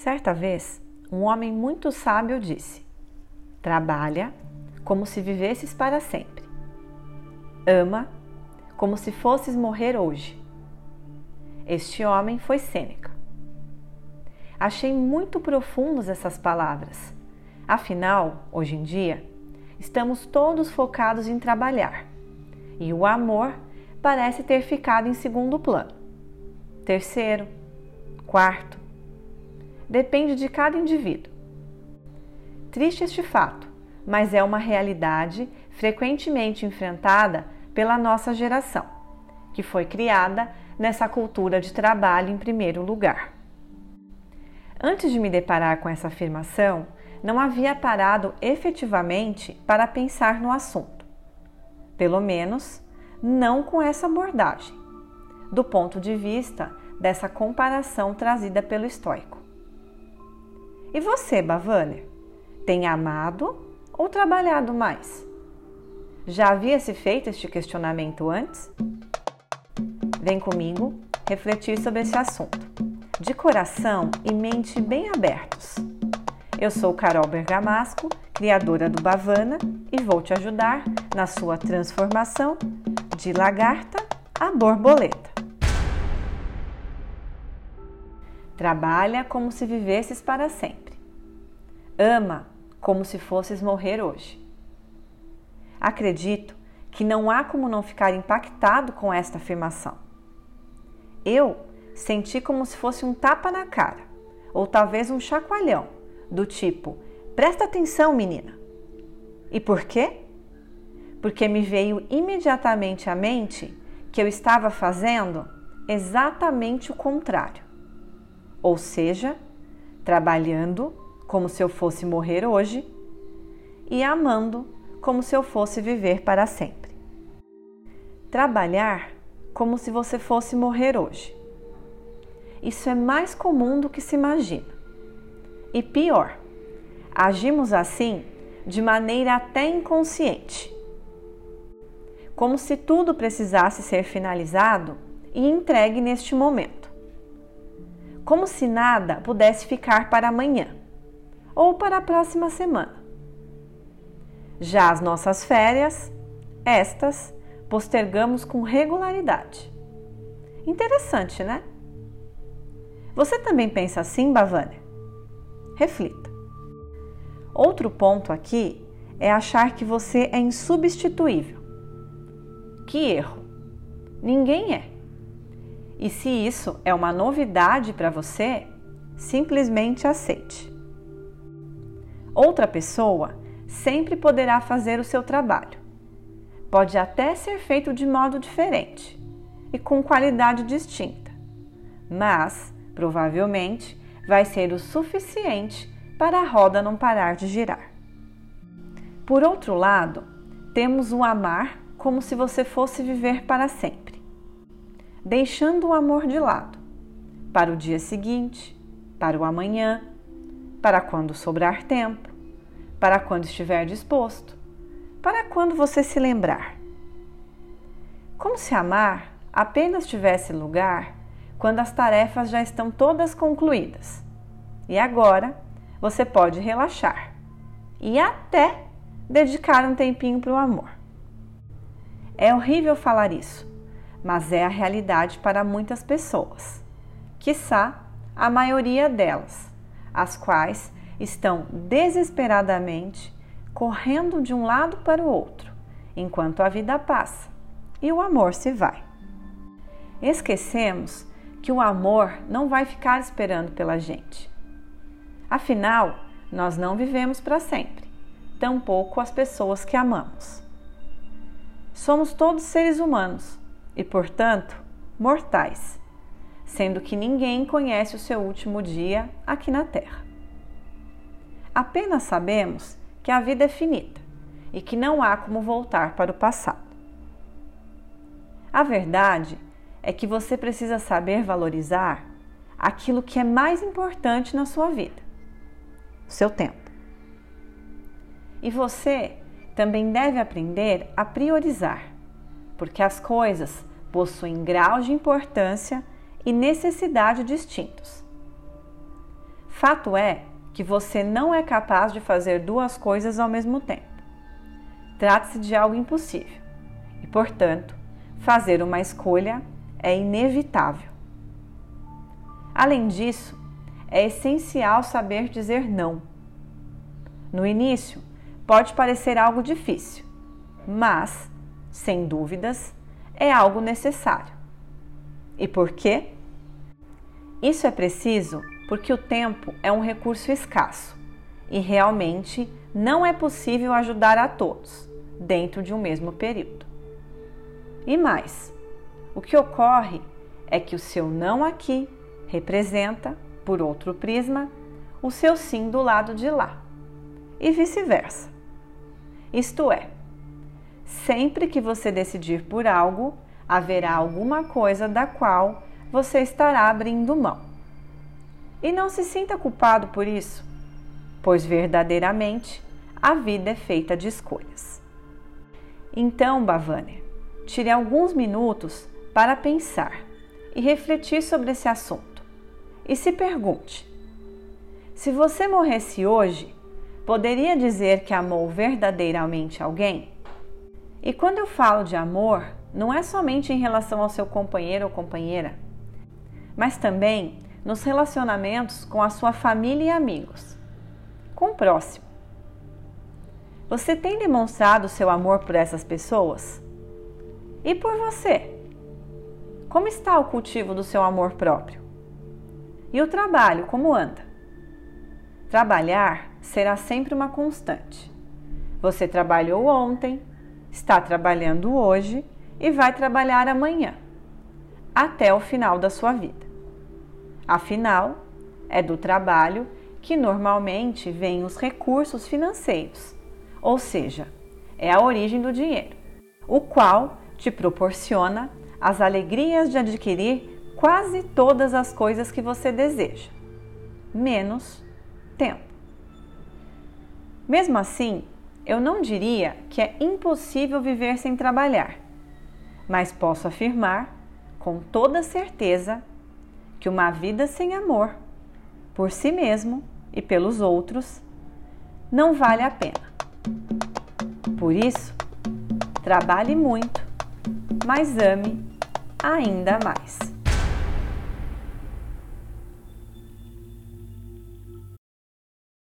Certa vez, um homem muito sábio disse: Trabalha como se vivesses para sempre. Ama como se fosses morrer hoje. Este homem foi Sêneca. Achei muito profundas essas palavras. Afinal, hoje em dia, estamos todos focados em trabalhar e o amor parece ter ficado em segundo plano. Terceiro, quarto, depende de cada indivíduo. Triste este fato, mas é uma realidade frequentemente enfrentada pela nossa geração, que foi criada nessa cultura de trabalho em primeiro lugar. Antes de me deparar com essa afirmação, não havia parado efetivamente para pensar no assunto. Pelo menos, não com essa abordagem, do ponto de vista dessa comparação trazida pelo estoico. E você, Bavaner, tem amado ou trabalhado mais? Já havia se feito este questionamento antes? Vem comigo refletir sobre esse assunto, de coração e mente bem abertos. Eu sou Carol Bergamasco, criadora do Bavana, e vou te ajudar na sua transformação de lagarta a borboleta. Trabalha como se vivesses para sempre. Ama como se fosses morrer hoje. Acredito que não há como não ficar impactado com esta afirmação. Eu senti como se fosse um tapa na cara, ou talvez um chacoalhão, do tipo: presta atenção, menina. E por quê? Porque me veio imediatamente à mente que eu estava fazendo exatamente o contrário ou seja, trabalhando como se eu fosse morrer hoje e amando como se eu fosse viver para sempre. Trabalhar como se você fosse morrer hoje. Isso é mais comum do que se imagina. E pior, agimos assim de maneira até inconsciente. Como se tudo precisasse ser finalizado e entregue neste momento como se nada pudesse ficar para amanhã ou para a próxima semana. Já as nossas férias, estas postergamos com regularidade. Interessante, né? Você também pensa assim, Bavânia? Reflita. Outro ponto aqui é achar que você é insubstituível. Que erro! Ninguém é. E se isso é uma novidade para você, simplesmente aceite. Outra pessoa sempre poderá fazer o seu trabalho. Pode até ser feito de modo diferente e com qualidade distinta, mas provavelmente vai ser o suficiente para a roda não parar de girar. Por outro lado, temos o amar como se você fosse viver para sempre deixando o amor de lado, para o dia seguinte, para o amanhã, para quando sobrar tempo, para quando estiver disposto, para quando você se lembrar. Como se amar apenas tivesse lugar quando as tarefas já estão todas concluídas. E agora você pode relaxar e até dedicar um tempinho para o amor. É horrível falar isso, mas é a realidade para muitas pessoas, quiçá a maioria delas, as quais estão desesperadamente correndo de um lado para o outro, enquanto a vida passa e o amor se vai. Esquecemos que o amor não vai ficar esperando pela gente. Afinal, nós não vivemos para sempre, tampouco as pessoas que amamos. Somos todos seres humanos e, portanto, mortais, sendo que ninguém conhece o seu último dia aqui na Terra. Apenas sabemos que a vida é finita e que não há como voltar para o passado. A verdade é que você precisa saber valorizar aquilo que é mais importante na sua vida, o seu tempo. E você também deve aprender a priorizar porque as coisas possuem graus de importância e necessidade distintos. Fato é que você não é capaz de fazer duas coisas ao mesmo tempo. Trata-se de algo impossível e, portanto, fazer uma escolha é inevitável. Além disso, é essencial saber dizer não. No início, pode parecer algo difícil, mas, sem dúvidas, é algo necessário. E por quê? Isso é preciso porque o tempo é um recurso escasso e realmente não é possível ajudar a todos dentro de um mesmo período. E mais, o que ocorre é que o seu não aqui representa, por outro prisma, o seu sim do lado de lá, e vice-versa. Isto é, sempre que você decidir por algo, haverá alguma coisa da qual você estará abrindo mão. E não se sinta culpado por isso, pois verdadeiramente a vida é feita de escolhas. Então, Bhavani, tire alguns minutos para pensar e refletir sobre esse assunto. E se pergunte: se você morresse hoje, poderia dizer que amou verdadeiramente alguém? E quando eu falo de amor, não é somente em relação ao seu companheiro ou companheira, mas também nos relacionamentos com a sua família e amigos, com o próximo. Você tem demonstrado seu amor por essas pessoas? E por você? Como está o cultivo do seu amor próprio? E o trabalho, como anda? Trabalhar será sempre uma constante. Você trabalhou ontem, está trabalhando hoje e vai trabalhar amanhã, até o final da sua vida. Afinal, é do trabalho que normalmente vêm os recursos financeiros, ou seja, é a origem do dinheiro, o qual te proporciona as alegrias de adquirir quase todas as coisas que você deseja, menos tempo. Mesmo assim, eu não diria que é impossível viver sem trabalhar, mas posso afirmar com toda certeza que uma vida sem amor por si mesmo e pelos outros não vale a pena. Por isso, trabalhe muito, mas ame ainda mais.